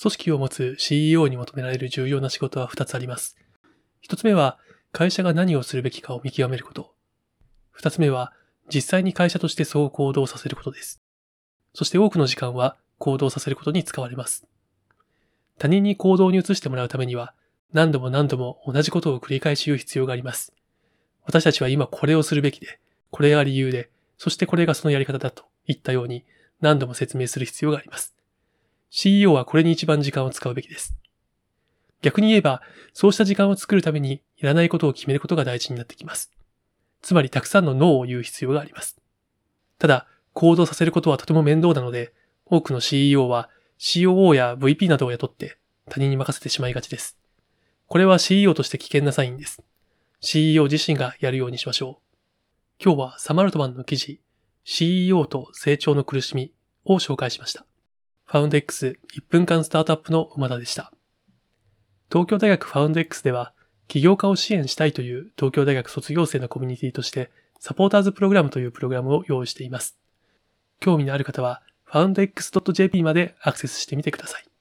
組織を持つ CEO に求められる重要な仕事は2つあります。1つ目は、会社が何をするべきかを見極めること。2つ目は、実際に会社としてそう行動させることです。そして多くの時間は行動させることに使われます。他人に行動に移してもらうためには、何度も何度も同じことを繰り返し言う必要があります。私たちは今これをするべきで、これが理由で、そしてこれがそのやり方だといったように何度も説明する必要があります。CEO はこれに一番時間を使うべきです。逆に言えば、そうした時間を作るためにいらないことを決めることが大事になってきます。つまりたくさんのノーを言う必要があります。ただ、行動させることはとても面倒なので、多くの CEO は COO や VP などを雇って他人に任せてしまいがちです。これは CEO として危険なサインです。CEO 自身がやるようにしましょう。今日はサマルトマンの記事、CEO と成長の苦しみを紹介しました。ファウンド X1 分間スタートアップの馬田でした。東京大学ファウンド X では、起業家を支援したいという東京大学卒業生のコミュニティとして、サポーターズプログラムというプログラムを用意しています。興味のある方は、foundx.jp までアクセスしてみてください。